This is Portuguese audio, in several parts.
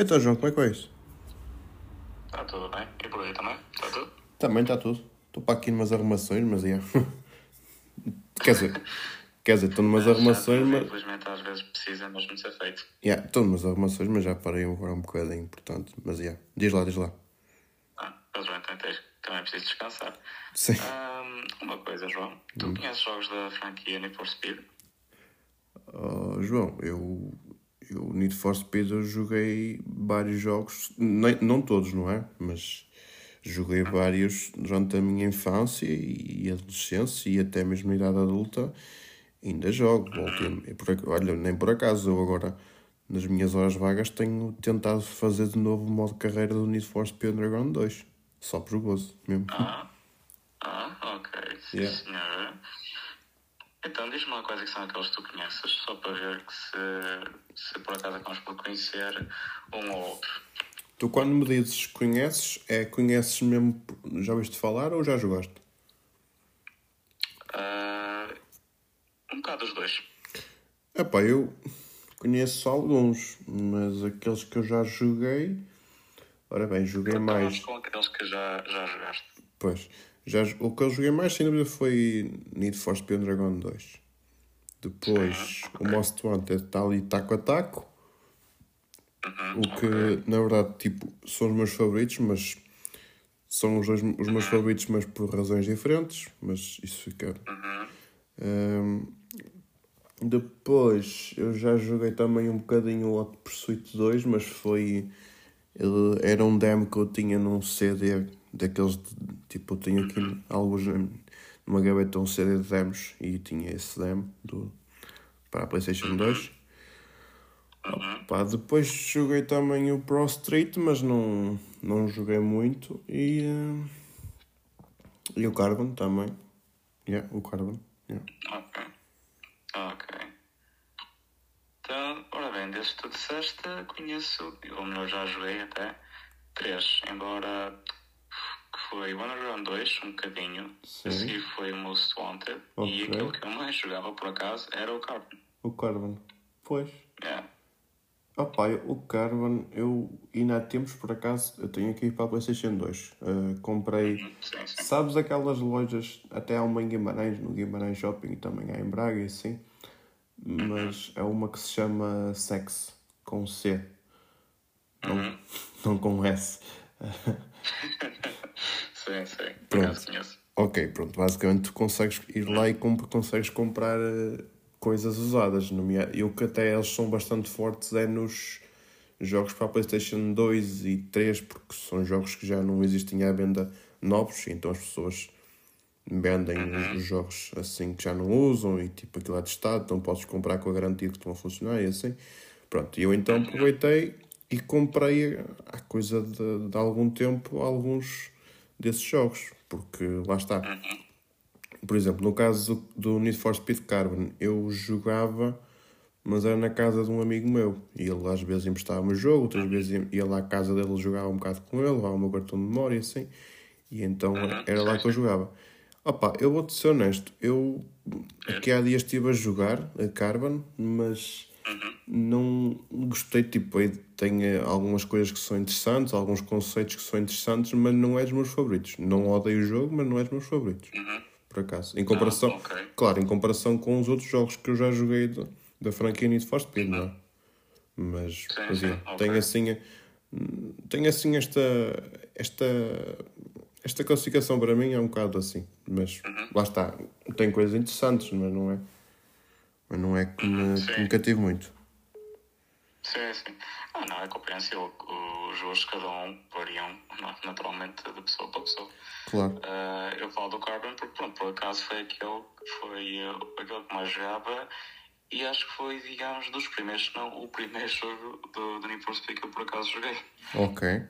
Então, João, como é que é isso? Está tudo bem? E por aí também? Está tudo? Também está tudo. Estou para aqui numas arrumações, mas é. quer dizer, quer dizer, estou numas arrumações, mas. Infelizmente às vezes precisa mesmo de ser feito. Yeah, estou numas arrumações, mas já parei agora um bocadinho, portanto. Mas yeah. diz lá, diz lá. Ah, mas bem, também, tens, também preciso descansar. Sim. Ahm, uma coisa, João. Tu conheces jogos da franquia Need for Speed? Oh, João, eu, eu Need for Speed eu joguei vários jogos, nem, não todos, não é? Mas joguei vários durante a minha infância e adolescência e até mesmo na idade adulta. Ainda jogo. Voltei, olha, nem por acaso eu agora, nas minhas horas vagas, tenho tentado fazer de novo o modo carreira do Need for Speed Underground 2. Só por gozo mesmo. Ah, ok. Sim, Yeah. senhora. Então, diz-me uma coisa que são aqueles que tu conheces, só para ver que se, se por acaso acabamos por conhecer um ou outro. Tu quando me dizes conheces, é conheces mesmo, já ouviste falar ou já jogaste? Ah, um bocado dos dois. Epá, eu conheço alguns, mas aqueles que eu já joguei. Ora bem, joguei Então, mais. com aqueles que já, já jogaste. Pois, já, o que eu joguei mais, sem dúvida, foi Need for Speed Dragon 2. Depois, o Most Wanted está ali taco a taco. Uhum, O que, na verdade, tipo, são os meus favoritos, mas são os, dois, os meus favoritos, mas por razões diferentes. Mas isso fica. Ahm, depois, eu já joguei também um bocadinho o Hot Pursuit 2, mas foi. ele- era um demo que eu tinha num CD daqueles. de- tipo, eu tenho aqui alguns. numa gaveta um CD de demos e tinha esse demo do, para a PlayStation 2. Opa, depois joguei também o Pro Street, mas não, não joguei muito. E, eh, e o Carbon também. Yeah, o Carbon. Yeah. Ok. Ok. Então, ora bem, desde que tu disseste, conheço, ou melhor, já joguei até, três, embora foi o Underground 2, um bocadinho, Sim. a seguir foi o Most Wanted, e Ok. aquele que eu mais jogava, por acaso, era o Carbon. O Carbon. Pois. Yeah. Opa, eu- o Carbon, eu ainda há tempos, por acaso, eu tenho aqui para a PlayStation 2. Eh, comprei. Sim, sim. Sabes aquelas lojas, até há uma em Guimarães, no Guimarães Shopping, também há em Braga e assim. Mas é uma que se chama Sex, com C. Não, não com S. Sim, sim. Conheço. Ok, pronto, basicamente tu consegues ir lá e comp consegues comprar eh, coisas usadas. E o que até eles são bastante fortes é nos jogos para a PlayStation 2 e 3, porque são jogos que já não existem à venda novos, então as pessoas vendem os- os jogos assim que já não usam e tipo aquilo é testado, então podes comprar com a garantia que estão a funcionar e assim. Pronto, e eu então aproveitei e comprei há coisa de, de algum tempo alguns desses jogos, porque lá está. Por exemplo, no caso do, Need for Speed Carbon, eu jogava, mas era na casa de um amigo meu. E ele às vezes emprestava-me o jogo, outras vezes ia- lá à casa dele jogava um bocado com ele, levava o meu cartão de memória assim. E então era lá que eu jogava. Opa, eu vou-te ser honesto, eu aqui há dias estive a jogar a Carbon, mas não gostei, tipo, tem algumas coisas que são interessantes, alguns conceitos que são interessantes, mas não é dos meus favoritos. Não odeio o jogo, mas não é dos meus favoritos. Por acaso. Em comparação, Ah, ok. claro, em comparação com os outros jogos que eu já joguei da, da franquia Need for Speed, não é? Mas, mas sim, é, ok. tem assim, tem assim esta, esta, esta classificação para mim é um bocado assim. Mas Uhum. lá está, tem coisas interessantes, mas não é, mas não é que me, que me cative muito. Sim, sim. Ah, não, é compreensível. Os gostos de cada um variam na- naturalmente de pessoa para pessoa. Claro. Ah, eu falo do Carbon porque, pronto, por acaso foi aquele que foi aquele que mais jogava e acho que foi, digamos, dos primeiros, se não o primeiro jogo do, do Need for Speed que eu por acaso joguei. Ok.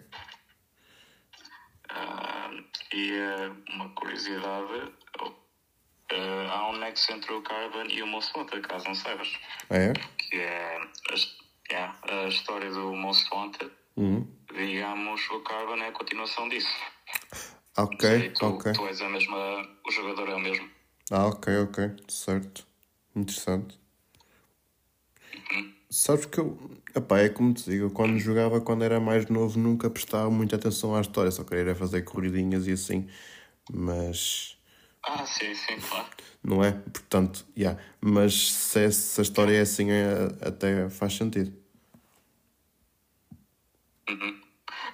Ah, e eh, uma curiosidade: eh, há um nexo entre o Carbon e o Most Wanted, caso não saibas, Ah, é? que é a, yeah, a história do Most Wanted. Uhum. Digamos, o Carbon é a continuação disso. Ok, E tu, ok. tu és a mesma, o jogador é o mesmo. Ah, ok, ok. Certo. Interessante. Sabes que eu. Epá, é como te digo, quando jogava, quando era mais novo, nunca prestava muita atenção à história, só queria fazer corridinhas e assim. Mas. Ah, sim, sim, claro. Não é? Portanto, já. Yeah. Mas se, se, a história é assim, é, até faz sentido. Uhum.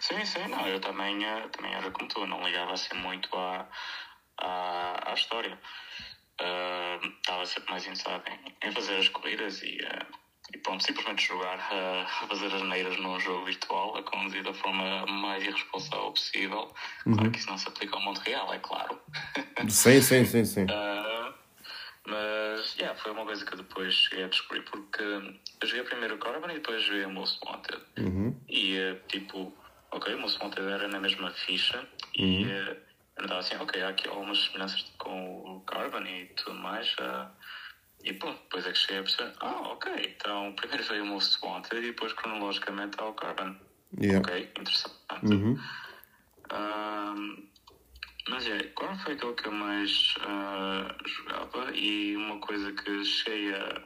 Sim, sim, não, eu também, eh, também era como tu, não ligava assim muito à, à, à história. Uh, estava sempre mais interessado em, em fazer as corridas e, uh, e pronto, simplesmente jogar, uh, fazer as neiras num jogo virtual, a conduzir da forma mais irresponsável possível. Claro uhum. que isso não se aplica ao mundo real, é claro. Sim, sim, sim, sim. mas, yeah, foi uma coisa que eu depois cheguei a descobrir, porque eu joguei primeiro o Caravan e depois joguei o Most Wanted. Uhum. E, tipo, ok, o Most Wanted era na mesma ficha uhum. e então, assim, ok, há aqui algumas semelhanças com o Carbon e tudo mais. Uh, e pronto, depois é que cheguei a perceber, ah, ok, então primeiro veio o Most Wanted e depois cronologicamente há o Carbon. Yeah. Ok, interessante. Uhum. Uh, mas é, qual foi aquele que eu mais uh, jogava? E uma coisa que cheguei a,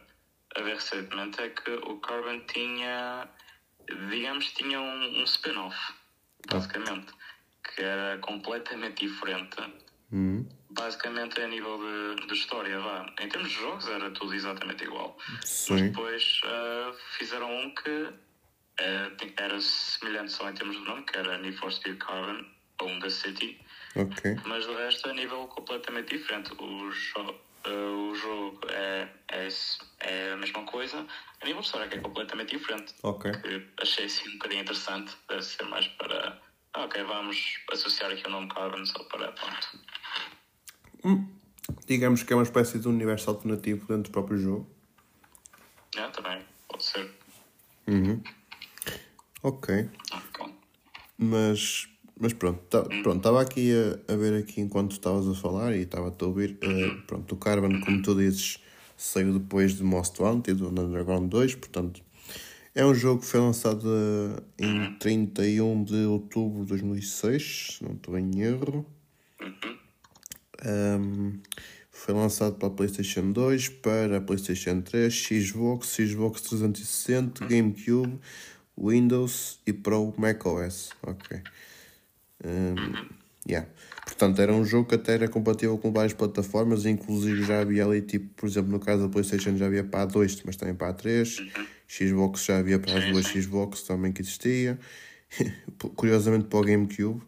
a ver recentemente é que o Carbon tinha, digamos, tinha um, um spin-off, basicamente que era completamente diferente. Uhum. Basicamente, a nível de, de, história, vá. Em termos de jogos, era tudo exatamente igual. Sim. Mas depois uh, fizeram um que uh, era semelhante só em termos de nome, que era Need for Speed Carbon, ou The City. Ok. Mas de resto, a nível completamente diferente. O, uh, o jogo é, é, é a mesma coisa. A nível de história, que é completamente diferente. Ok. Que achei assim um bocadinho interessante. Deve ser mais para ok, vamos associar aqui o nome Carbon só para pronto. Hum, digamos que é uma espécie de universo alternativo dentro do próprio jogo. É, também, pode ser. Uhum. Ok. Mas, mas pronto, tá, hum. pronto, estava aqui a, a, ver aqui enquanto estavas a falar e estava-te a ouvir. Uh, pronto, o Carbon, como tu dizes, saiu depois de Most Wanted, do Underground 2, portanto é um jogo que foi lançado eh, em 31 de outubro de 2006, se não estou em erro. Um, foi lançado para a PlayStation 2, para a PlayStation 3, Xbox, Xbox 360, GameCube, Windows e para o macOS. Ok. Um, yeah. Portanto, era um jogo que até era compatível com várias plataformas, inclusive já havia ali, tipo, por exemplo, no caso da PlayStation já havia para a 2, mas também para a 3. Xbox já havia para as duas Xbox também que existia. Curiosamente para o GameCube.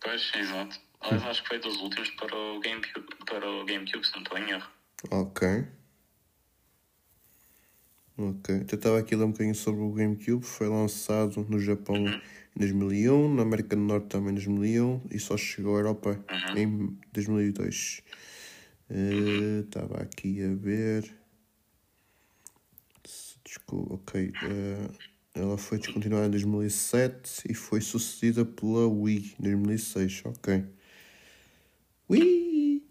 Pois, exato. Aliás, acho que foi dos últimos para o GameCube, para o GameCube se não estou em erro. Ok. Ok. Eu estava aqui a ler um bocadinho sobre o GameCube. Foi lançado no Japão uhum. em 2001, na América do Norte também em 2001 e só chegou à Europa uhum. em 2002. Estava uh, aqui a ver. Desculpa, ok. Uh, ela foi descontinuada em 2007 e foi sucedida pela Wii em 2006. Ok. Wii!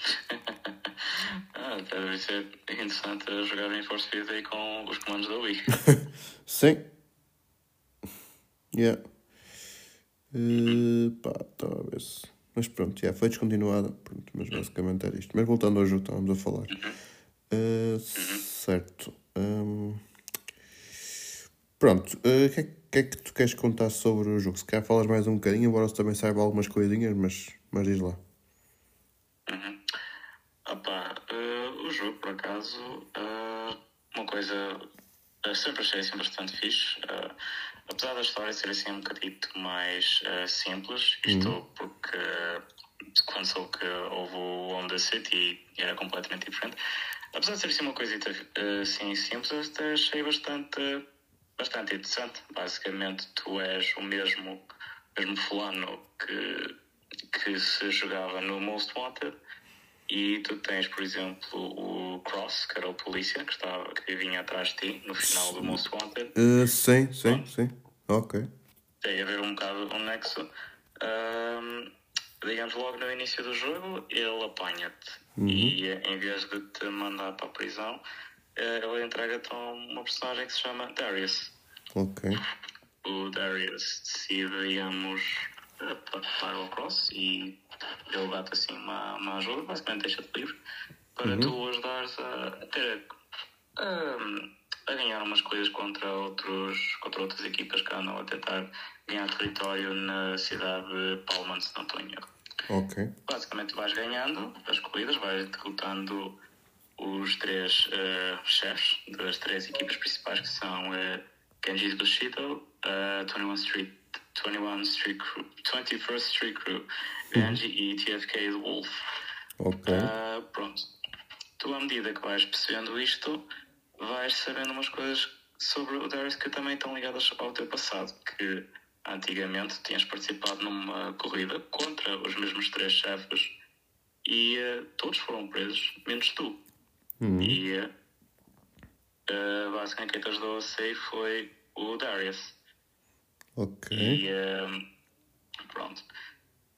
ah, deve ser interessante jogar em Force Speed aí com os comandos da Wii. Sim. Yeah. Uh, pá, estava a ver se. Mas pronto, yeah, foi descontinuada. Pronto, mas basicamente era isto. Mas voltando ao jogo, estávamos a falar. Uh, certo. Hum, pronto, o uh, que, é, que, é, que tu queres contar sobre o jogo? Se calhar falas mais um bocadinho, embora você também saiba algumas coisinhas, mas, mas diz lá. Uhum. Opa, uh, o jogo, por acaso, uh, uma coisa sempre achei assim bastante fixe. apesar da história ser assim um bocadito mais simples, isto uhum. porque quando soube que houve o Honda City era completamente diferente apesar de ser assim uma coisita assim simples, até achei bastante, bastante interessante. Basicamente, tu és o mesmo, mesmo fulano que, que se jogava no Most Wanted e tu tens, por exemplo, o Cross, que era o polícia que, estava, que vinha atrás de ti no final do Most Wanted. Uh, sim, sim, sim. Ok. Tem a ver um bocado um nexo. Um, digamos, logo no início do jogo, ele apanha-te Uhum. E em vez de te mandar para a prisão, eh, ele entrega-te uma personagem que se chama Darius. Ok. O Darius decide, digamos, para o cross e ele dá-te assim uma, uma ajuda, basicamente deixa-te livre para uhum. tu ajudares a ter a, a ganhar umas coisas contra, outros, contra outras equipas que andam a tentar ganhar território na cidade de Palma, se não estou em erro. Ok. Basicamente vais ganhando as corridas, vais derrotando os três uh, chefes das três equipas principais que são uh, Genji Bushido, uh, 21 Street 21 Street Crew, 21st Street Crew, Genji e TFK The Wolf. Ok. Uh, pronto. Tu, à medida que vais percebendo isto, vais sabendo umas coisas sobre o Darius que também estão ligadas ao teu passado. Que antigamente tinhas participado numa corrida contra os mesmos três chefes e uh, todos foram presos, menos tu. Uhum. E uh, basicamente quem te ajudou a sair foi o Darius. Ok. E uh, pronto.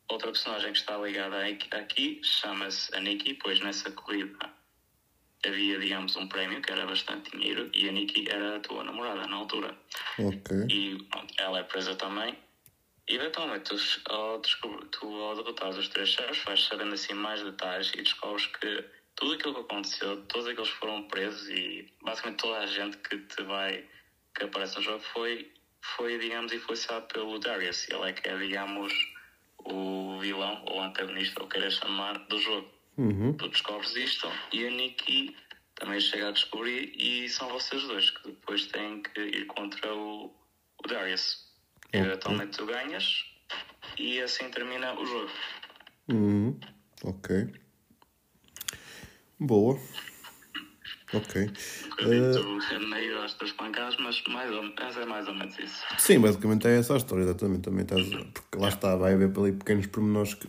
Outra personagem que está ligada aqui chama-se a Nikki, pois nessa corrida havia, digamos, um prémio que era bastante dinheiro e a Nikki era a tua namorada na altura. Ok. E pronto, ela é presa também. E eventualmente, tu, ao, tu, ao derrotares os três chefes, vais sabendo assim mais detalhes e descobres que tudo aquilo que aconteceu, todos aqueles foram presos e basicamente toda a gente que te vai, que aparece no jogo foi, foi digamos, influenciado pelo Darius. Ele é que é, digamos, o vilão ou antagonista, ou queiras chamar, do jogo. Uhum. Tu descobres isto e a Nikki também chega a descobrir e são vocês dois que depois têm que ir contra o, o Darius. E Ok. eventualmente tu ganhas e assim termina o jogo. Uhum. Ok. Boa. Ok. Um bocadinho meio às tuas pancadas, mas, mais ou, é mais ou menos isso. Sim, basicamente é essa a história, exatamente. Também estás, porque lá está, vai haver ali pequenos pormenores que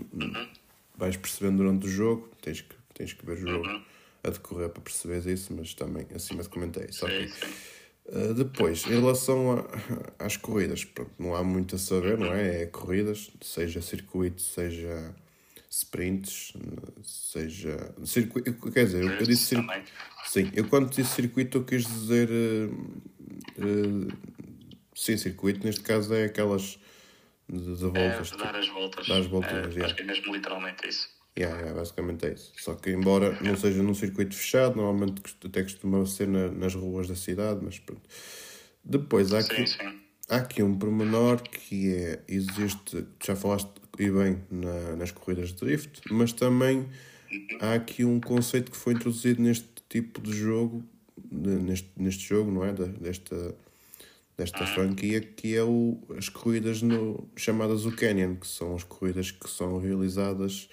vais percebendo durante o jogo. Tens que, tens que ver o jogo a decorrer para perceberes isso, mas também é isso. Ok. Sim, sim. Uh, depois, em relação a- às corridas, pronto, não há muito a saber, não é? É corridas, seja circuito, seja sprints, seja. Circuito, quer dizer, eu, eu disse circuito. Sim, eu quando disse circuito eu quis dizer. uh, uh, sim, circuito, neste caso é aquelas de, de É, voltas. de dar as voltas. Dar as voltinhas, É, yeah. Acho que é mesmo literalmente isso. Yeah, yeah, basicamente é isso. Só que, embora não seja num circuito fechado, normalmente até costuma ser na- nas ruas da cidade, mas pronto. Depois há aqui, Sim, sim. há aqui um pormenor que é: existe, já falaste e bem na- nas corridas de drift, mas também há aqui um conceito que foi introduzido neste tipo de jogo, de- neste, neste jogo, não é? Da- desta, desta franquia, que é o, as corridas no, chamadas o Canyon, que são as corridas que são realizadas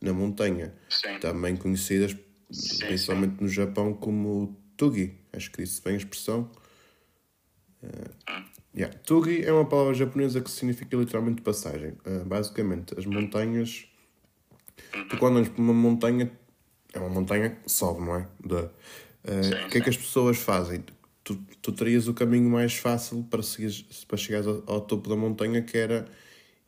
na montanha Sim. também conhecidas Sim, principalmente no Japão como Tugi. Acho que disse bem a expressão. Uh, yeah. Tugi é uma palavra japonesa que significa literalmente passagem. Uh, basicamente, as montanhas. Tu quando andas por uma montanha, é uma montanha que sobe, não é? De, uh, o que é que as pessoas fazem? Tu, tu terias o caminho mais fácil para, seguires, para chegares ao, ao topo da montanha, que era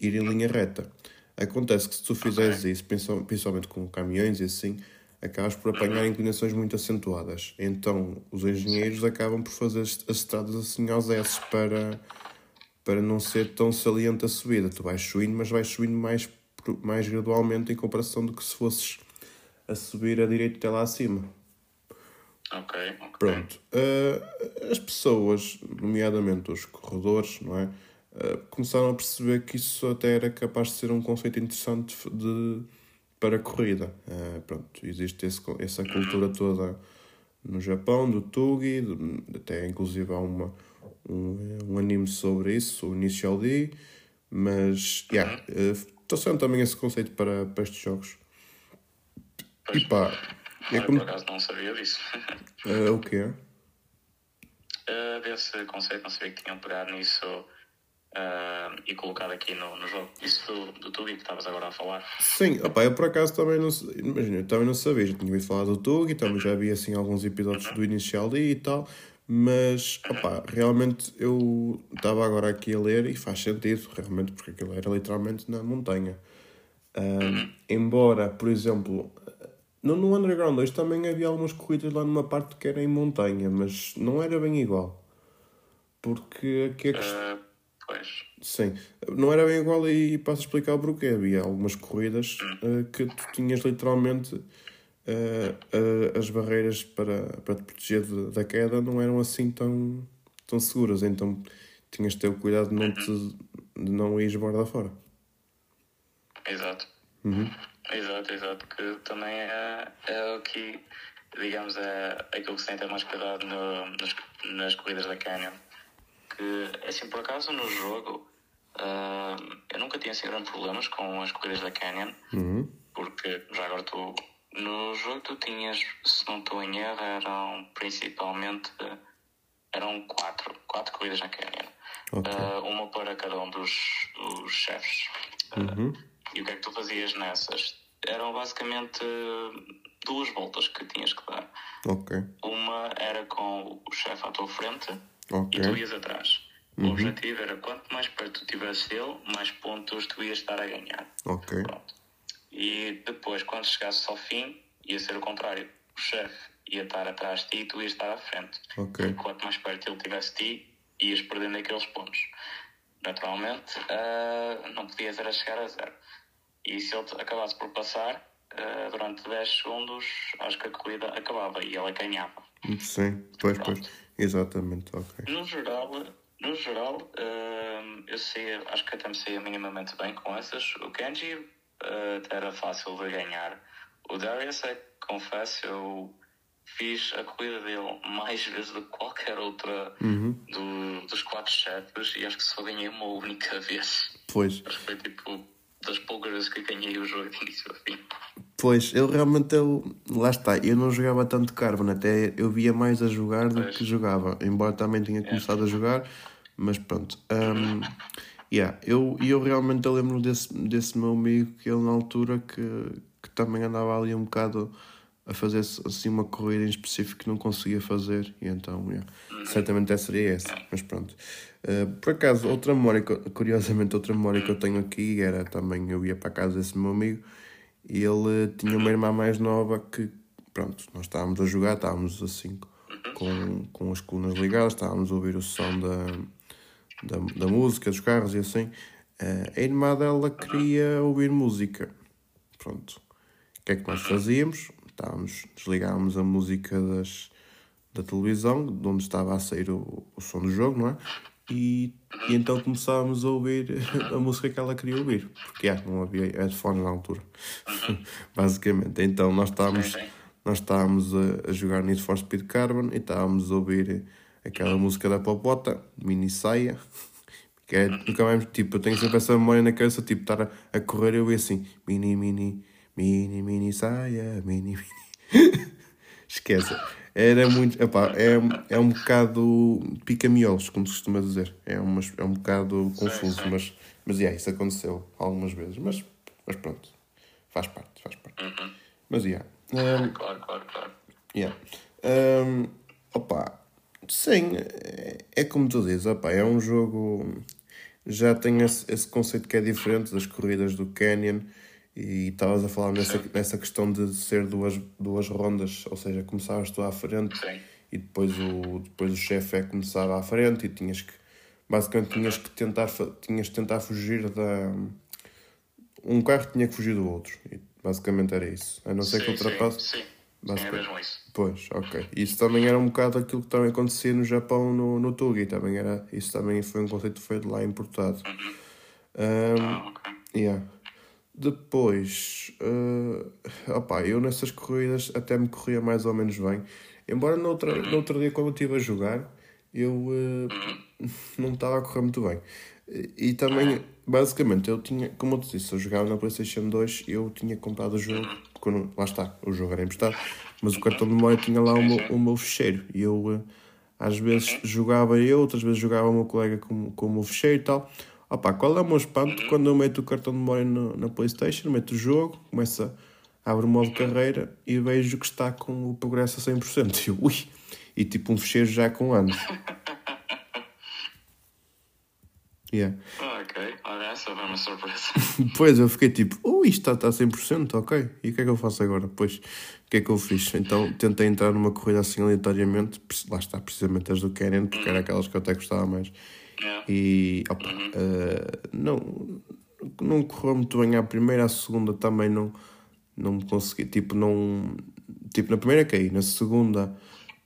ir em linha reta. Acontece que se tu fizeres isso, principal- principalmente com caminhões e assim, acabas por apanhar inclinações muito acentuadas. Então os engenheiros acabam por fazer as as estradas assim aos S para, para não ser tão saliente a subida. Tu vais subindo, mas vais subindo mais, mais gradualmente em comparação do que se fosses a subir a direita até lá acima. Ok, ok. Pronto. Uh, as pessoas, nomeadamente os corredores, não é? Uh, começaram a perceber que isso até era capaz de ser um conceito interessante de, para a corrida. Uh, pronto, existe esse, essa cultura toda no Japão, do Tugi, de- até inclusive há uma, um, um anime sobre isso, o Initial D, mas, yeah, uh, trouxeram também esse conceito para, para estes jogos. E pá, é Eu, como... por acaso não sabia disso. Uh, o quê? uh, desse conceito, não sabia que tinham pegado nisso uh, e colocado aqui no, no jogo. Isso do, do Tugi que estavas agora a falar. Sim, opá, eu por acaso também não imagina, eu também não sabia, já tinha ouvido falar do Tug e também já vi assim alguns episódios do Initial D e tal, mas opá, realmente eu estava agora aqui a ler e faz sentido, realmente, porque aquilo era literalmente na montanha. Ahm, embora, por exemplo, no, no Underground 2 também havia algumas corridas lá numa parte que era em montanha, mas não era bem igual. Porque aqui a questão. Uh, pois. Sim, não era bem igual e passo a explicar o porquê. Havia algumas corridas eh, que tu tinhas literalmente uh, uh, as barreiras para, para te proteger de, da queda não eram assim tão, tão seguras, então tinhas de ter o cuidado de não, te, de não ir borda fora. Exato. Uhum. Exato, exato. Que também é, é o que, digamos, é aquilo que se tem ter mais cuidado no, nas, nas corridas da Canyon. Que, é assim, por acaso, no jogo, uh, eu nunca tinha assim grandes problemas com as corridas da Canyon, uhum. porque já agora tu, no jogo tu tinhas, se não estou em erro, eram principalmente, eram quatro, quatro corridas na Canyon. Okay. Uh, uma para cada um dos, dos chefes. Uhum. E o que é que tu fazias nessas? Eram basicamente duas voltas que tinhas que dar. Ok. Uma era com o chefe à tua frente Ok. e tu ias atrás. O Uhum. objetivo era quanto mais perto tu estivesse dele, mais pontos tu ias estar a ganhar. Ok. Pronto. E depois, quando chegasses ao fim, ia ser o contrário. O chefe ia estar atrás de ti e tu ias estar à frente. Ok. E quanto mais perto ele tivesse de ti, ias perdendo aqueles pontos. Naturalmente, ah, não podias era chegar a zero. E se ele acabasse por passar, ah, durante 10 segundos, acho que a corrida acabava e ela ganhava. Sim, pois, pois. Exatamente, ok. No geral, no geral ah, eu sei, acho que até me saía minimamente bem com essas. O Kenji até era fácil de ganhar. O Darius, é que confesso, eu fiz a corrida dele mais vezes do que qualquer outra Uhum. do, dos quatro chefes e acho que só ganhei uma única vez. Pois, Acho que foi tipo das poucas vezes que ganhei o jogo de início a fim. pois, eu realmente, eu, lá está, eu não jogava tanto Carbon, até eu via mais a jogar do Pois. que jogava, embora também tenha começado a jogar, mas pronto. Um, yeah, eu, eu realmente eu lembro desse, desse meu amigo que ele na altura que, que também andava ali um bocado a fazer assim uma corrida em específico que não conseguia fazer, e então, yeah, certamente essa seria essa, mas pronto. Uh, por acaso, outra memória, curiosamente, outra memória que eu tenho aqui era também, eu ia para a casa desse meu amigo e ele eh, tinha uma irmã mais nova que, pronto, nós estávamos a jogar, estávamos assim com, com as colunas ligadas, estávamos a ouvir o som da, da, da música, dos carros e assim. Eh, a irmã dela queria ouvir música. Pronto. O que é que nós fazíamos? Estávamos, desligávamos a música das, da televisão, de onde estava a sair o, o som do jogo, não é? E, e então começávamos a ouvir a música que ela queria ouvir, porque ah, não havia headphones na altura, basicamente. Então nós estávamos, Sim, sim. nós estávamos a, a jogar Need for Speed Carbon e estávamos a ouvir aquela música da Popota, Mini Saia, que é nunca mais, tipo, eu tenho sempre essa memória na cabeça, tipo, estar a, a correr e eu ia assim, mini, mini, mini, mini saia, mini, mini. Esquece. Era muito. Epá, é, é um bocado pica-miolos, como se costuma dizer. É, umas, é um bocado confuso, sim. mas, mas yeah, isso aconteceu algumas vezes. Mas, mas pronto, faz parte, faz parte. Uhum. Mas yeah. Um, Claro, claro, claro. Yeah. Um, opa, sim, é, é como tu dizes, opa, é um jogo. Já tem esse, esse conceito que é diferente das corridas do Canyon. E estavas a falar nessa, nessa questão de ser duas, duas rondas, ou seja, começavas tu à frente Sim. e depois o, depois o chefe é que começava à frente e tinhas que basicamente tinhas que tentar tinhas que tentar fugir da um carro tinha que fugir do outro e basicamente era isso a não ser que Sim, ultrapasse Sim, sim. Sim, é Basicamente. mesmo isso. Pois, ok. Isso também era um bocado aquilo que também acontecia no Japão, no, no Tugi. Também era, isso também foi um conceito que foi de lá importado. Um, Ah, ok. yeah. Depois, uh, opá, eu nessas corridas até me corria mais ou menos bem. Embora no outro, no outro dia, quando eu estive a jogar, eu uh, não estava a correr muito bem. E, também, basicamente, eu tinha, como eu te disse, eu jogava na PlayStation 2, eu tinha comprado o jogo, lá está, o jogo era emprestado, mas o cartão de memória tinha lá o meu, o meu fecheiro. E eu, uh, às vezes, jogava eu, outras vezes jogava o meu colega com, com o meu fecheiro e tal. Opa, qual é o meu espanto quando eu meto o cartão de memória no- na Playstation, meto o jogo, começa, abre o modo carreira e vejo que está com o progresso a 100%. E eu, ui, e tipo um fecheiro já com anos. Yeah. Ah, ok. Olha, essa foi uma surpresa. Depois eu fiquei tipo, ui, isto está, está a 100%, ok. E o que é que eu faço agora? Pois, o que é que eu fiz? Então tentei entrar numa corrida assim aleatoriamente, lá está, precisamente as do Canyon, porque era aquelas que eu até gostava mais. Yeah. E opa, eh, não, não correu muito bem à primeira, à segunda também não, não me consegui, tipo, não, Tipo, na primeira caí, na segunda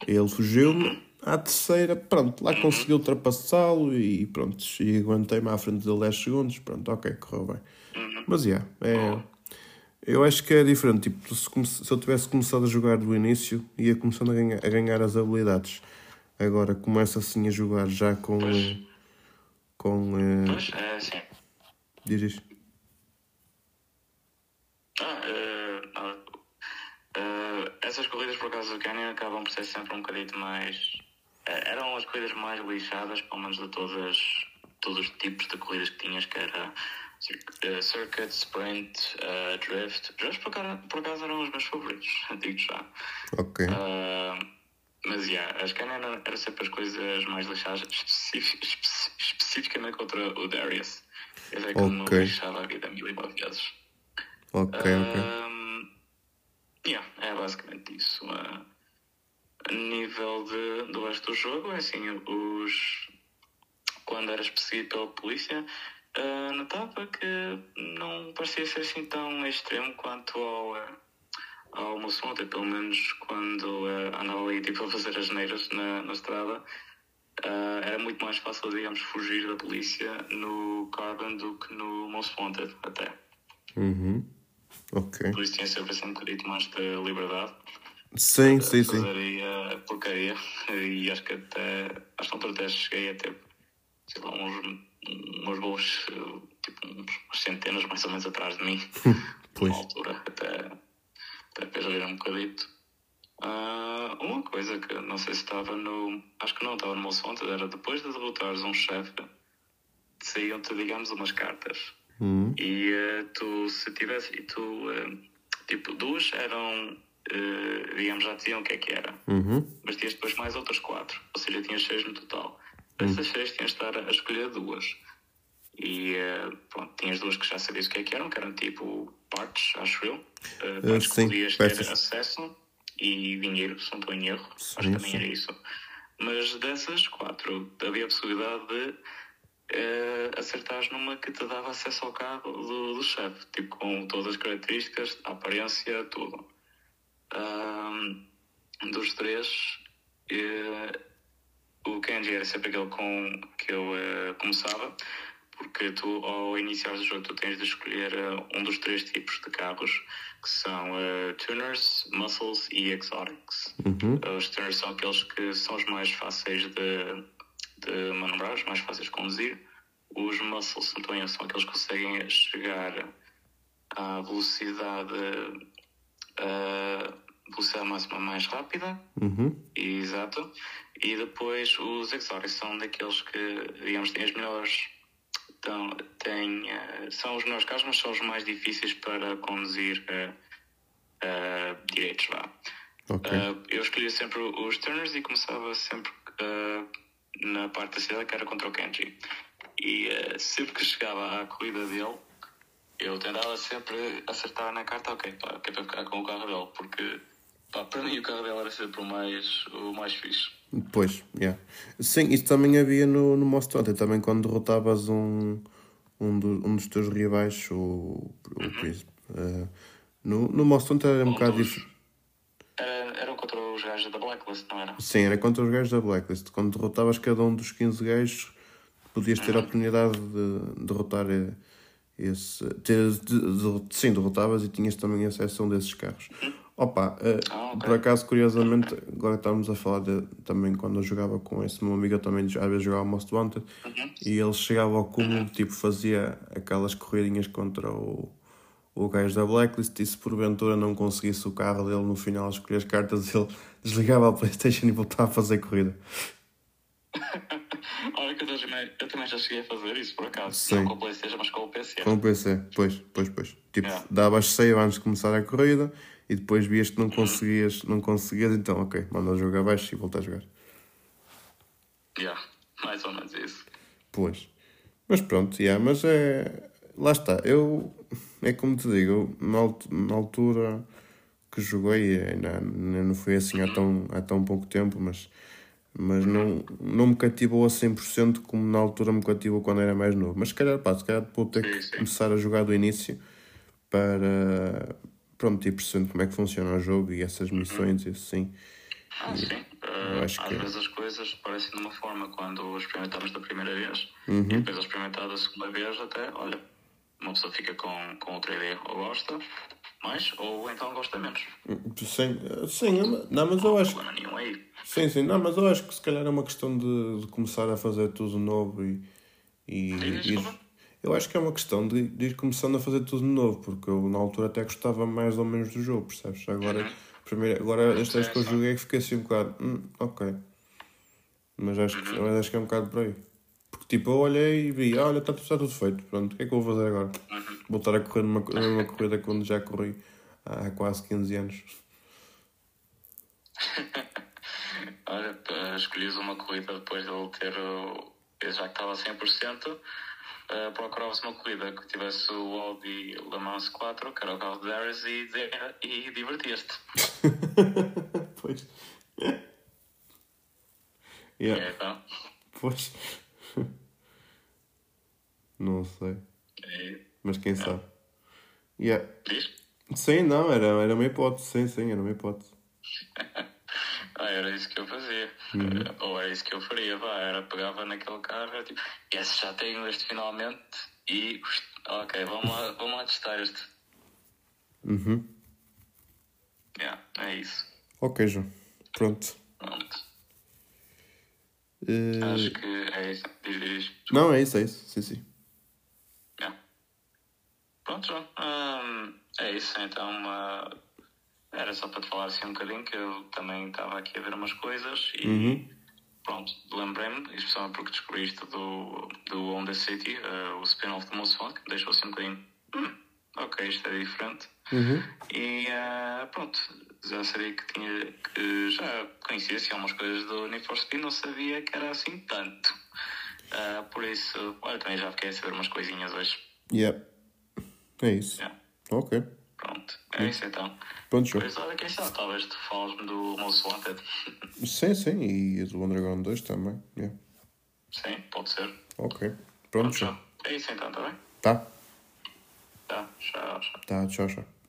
ele fugiu-me, à terceira, pronto, lá consegui ultrapassá-lo e pronto, e aguentei-me à frente dele 10 segundos, pronto, ok, correu bem. Mas, yeah, é... Eu acho que é diferente, tipo, se, se eu tivesse começado a jogar do início, ia começando a ganhar, a ganhar as habilidades. Agora começa assim a jogar já com... Pois. Com... eh, Pois, é assim. Diz isto. Ah, eh. Eh, essas corridas, por acaso, do Canyon acabam por ser sempre um bocadinho mais. eram as corridas mais lixadas, pelo menos de todas, todos os tipos de corridas que tinhas, que era cir- circuit, sprint, drift. Drift, por acaso, por acaso, eram os meus favoritos, digo já. Ok. Mas, yeah, as Canyon eram eram sempre as coisas mais lixadas, especi- especi- especificamente contra o Darius. Esse é que me Ok. lixava a vida mil e uma vezes. Ok, ok. Yeah, é basicamente isso. Uh, a nível de, do resto do jogo, é assim, os, quando eras perseguido pela polícia, uh, notava que não parecia ser assim tão extremo quanto ao, uh, ao moço ontem, pelo menos quando uh, andava ali tipo, a fazer as neiras na, na estrada. Uh, era muito mais fácil, digamos, fugir da polícia no Carbon do que no Most Wanted, até. Uhum. Ok. Por isso tinha sempre assim um bocadinho mais de liberdade. Sim, sim, sim. fazer aí a porcaria. E acho que até. Acho que altura até cheguei a ter. Sei lá, uns. Uns boas. eh, Tipo, uns- umas centenas mais ou menos atrás de mim. Pois. Na altura. Até. Até depois viram um bocadito. Ah, uma coisa que não sei se estava no. Acho que não estava no meu sonte, era depois de derrotares um chefe, saíam-te, digamos, umas cartas. Uhum. E eh, tu, se tivesse. E tu. eh, tipo, duas eram. digamos, já diziam o que é que era. Uhum. Mas tinhas depois mais outras quatro. Ou seja, tinhas seis no total. Dessas seis tinhas de estar a escolher duas. E eh, pronto, tinhas duas que já sabias o que é que eram, que eram tipo partes, acho eu. Eh, partes que sim, podias ter peças. acesso e dinheiro, se não estou em erro. acho Sim, que também sim. era isso. Mas dessas quatro, havia a possibilidade de eh, acertares numa que te dava acesso ao carro do, do chefe, tipo com todas as características, a aparência, tudo. Ahm, dos três, eh, o Kenji era sempre aquele com que eu eh, começava, porque tu, ao iniciar o jogo, tu tens de escolher eh, um dos três tipos de carros, que são eh, tuners, muscles e exotics. Uhum. Os tuners são aqueles que são os mais fáceis de, de manobrar, os mais fáceis de conduzir. Os muscles então, são aqueles que conseguem chegar à velocidade, velocidade máxima mais rápida. Uhum. Exato. E depois os exóticos são daqueles que, digamos, têm as melhores. Então, têm, eh, são os melhores carros, mas são os mais difíceis para conduzir eh, direitos. Vá. Ok. Uh, eu escolhia sempre os turners e começava sempre uh, na parte da cidade que era contra o Kenji. E uh, sempre que chegava à corrida dele, eu tentava sempre acertar na carta, ok, pá, que é para ficar com o carro dele, porque pá, para mim o carro dele era sempre o mais, o mais fixe. Pois, yeah. Sim, isso também havia no, no Most Wanted, também quando derrotavas um, um, do- um dos teus rivais, o, o Prism. Eh, no, no Most Wanted era um bocado dos- diferente. Era, eram contra os gajos da Blacklist, não era? Sim, era contra os gajos da Blacklist. Quando derrotavas cada um dos 15 gajos, podias ter a oportunidade de derrotar eh, esse. Ter, de, de- sim, derrotavas e tinhas também acesso a um desses carros. Opa, eh, Ah, ok. por acaso, curiosamente, agora estávamos a falar de, também quando eu jogava com esse meu amigo, eu também às vezes jogava Most Wanted e ele chegava ao cúmulo, tipo, fazia aquelas corridinhas contra o. O gajo da Blacklist e se porventura não conseguisse o carro dele no final escolher as cartas, ele desligava a Playstation e voltava a fazer corrida. Olha que eu também, eu também já cheguei a fazer isso, por acaso. Sim. Não com o Playstation, mas com o PC. Com o PC, pois, pois, pois. Tipo, Yeah. davas save antes de começar a corrida e depois vias que não conseguias, não conseguias, então ok, manda jogo abaixo e volta a jogar. Yeah, mais ou menos isso. Pois. Mas pronto, yeah, mas é. Lá está, eu. É como te digo, na, alt- na altura que joguei, ainda, ainda não foi assim há tão, há tão pouco tempo, mas, mas não, não me cativou a 100% como na altura me cativou quando era mais novo. Mas se calhar, pá, se calhar vou ter que começar a jogar do início para. Pronto, e percebendo como é que funciona o jogo e essas missões e assim. Ah, sim. Uh, às que... vezes as coisas parecem de uma forma quando experimentamos da primeira vez uhum. e depois experimentar da segunda vez até, olha, uma pessoa fica com, com outra ideia, ou gosta mais, ou então gosta menos. Sim, sim não, mas eu acho. Nenhum aí. Sim, sim, não, mas eu acho que se calhar é uma questão de, de começar a fazer tudo novo e. e, e eu acho que é uma questão de, de, ir começando a fazer tudo novo, porque eu na altura até gostava mais ou menos do jogo, percebes? Agora, uhum. primeiro, agora esta vez que eu joguei fiquei assim um bocado, hum, ok. Mas acho, que, uhum. mas acho que é um bocado por aí. Porque tipo, eu olhei e vi, olha, está, está tudo feito, pronto, o que é que eu vou fazer agora? Uhum. Voltar a correr numa, numa corrida quando já corri há quase 15 anos. olha, escolhes uma corrida depois de ele ter, já que estava a 100%, uh, procurava-se uma corrida que tivesse o Audi Le Mans 4, que era o carro de Darius, e, e divertias-te. pois. yeah. É, então. Pois. Não sei. É. Mas quem é. sabe? Yeah. Diz? Sim, não, era, era uma hipótese, sim, sim, era uma hipótese. ah, era isso que eu fazia. Uhum. Ou era isso que eu faria, vá, era pegava naquele carro, era tipo, esse já tenho este finalmente e ok, vamos lá, vamos lá testar este. Uhum. Yeah, é isso. Ok, João. Pronto. Pronto. Uh... Acho que é isso. Diz, diz. Não, é isso, é isso. Sim, sim. Yeah. Pronto, João. Um, é isso, então. Uh, era só para te falar assim um bocadinho que eu também estava aqui a ver umas coisas e. Uhum pronto, lembrei-me, especialmente porque descobri isto do, do On The City, uh, o spin-off do Most Fun, que me deixou assim um bocadinho, hum, ok, isto é diferente. Uhum. E uh, pronto, já sabia que tinha, que já conhecia assim, algumas coisas do Need for Speed, não sabia que era assim tanto. Uh, por isso, olha, também já fiquei a saber umas coisinhas hoje. Yeah. É isso. Yeah. Ok. É isso então. Pronto, show. Pois olha, quem sabe, talvez tu falas-me do Most Wanted. Sim, sim, e do Underground 2 também. Yeah. Sim, pode ser. Ok. Pronto, Pronto show. É isso então, tá bem? Tá. Tá, tchau, tchau. Tá, tchau, tchau.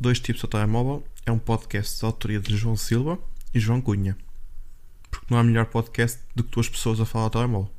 Dois Tipos ao Telemóvel é um podcast de autoria de João Silva e João Cunha. Porque não há melhor podcast do que duas pessoas a falar ao telemóvel.